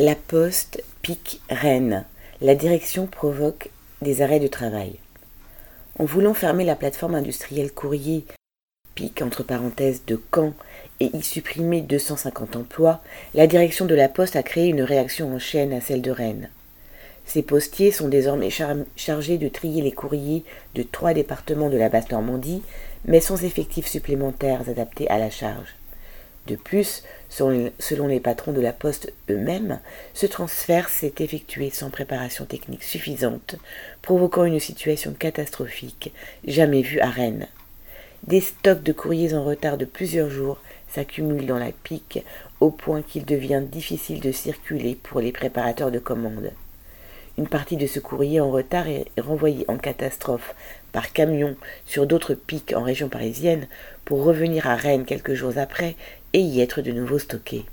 La Poste pique Rennes. La direction provoque des arrêts de travail. En voulant fermer la plateforme industrielle courrier pique entre parenthèses de Caen et y supprimer 250 emplois, la direction de la Poste a créé une réaction en chaîne à celle de Rennes. Ces postiers sont désormais chargés de trier les courriers de trois départements de la Basse-Normandie, mais sans effectifs supplémentaires adaptés à la charge. De plus, selon les patrons de la Poste eux-mêmes, ce transfert s'est effectué sans préparation technique suffisante, provoquant une situation catastrophique jamais vue à Rennes. Des stocks de courriers en retard de plusieurs jours s'accumulent dans la pique au point qu'il devient difficile de circuler pour les préparateurs de commandes. Une partie de ce courrier en retard est renvoyée en catastrophe par camion sur d'autres pics en région parisienne pour revenir à Rennes quelques jours après et y être de nouveau stocké.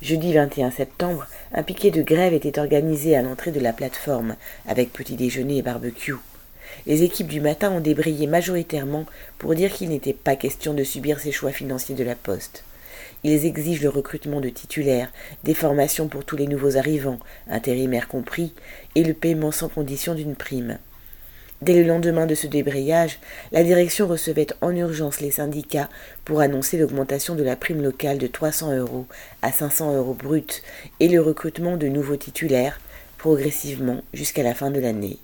Jeudi 21 septembre, un piquet de grève était organisé à l'entrée de la plateforme avec petit déjeuner et barbecue. Les équipes du matin ont débrayé majoritairement pour dire qu'il n'était pas question de subir ces choix financiers de la Poste. Ils exigent le recrutement de titulaires, des formations pour tous les nouveaux arrivants, intérimaires compris, et le paiement sans condition d'une prime. Dès le lendemain de ce débrayage, la direction recevait en urgence les syndicats pour annoncer l'augmentation de la prime locale de 300 euros à 500 euros bruts et le recrutement de nouveaux titulaires progressivement jusqu'à la fin de l'année.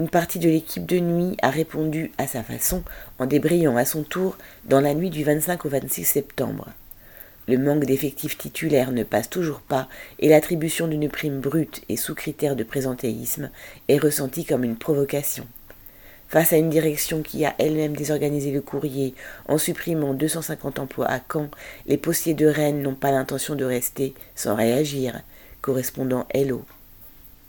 Une partie de l'équipe de nuit a répondu à sa façon en débrayant à son tour dans la nuit du 25 au 26 septembre. Le manque d'effectifs titulaires ne passe toujours pas et l'attribution d'une prime brute et sous critère de présentéisme est ressentie comme une provocation. Face à une direction qui a elle-même désorganisé le courrier en supprimant 250 emplois à Caen, les postiers de Rennes n'ont pas l'intention de rester sans réagir. Correspondant Hello.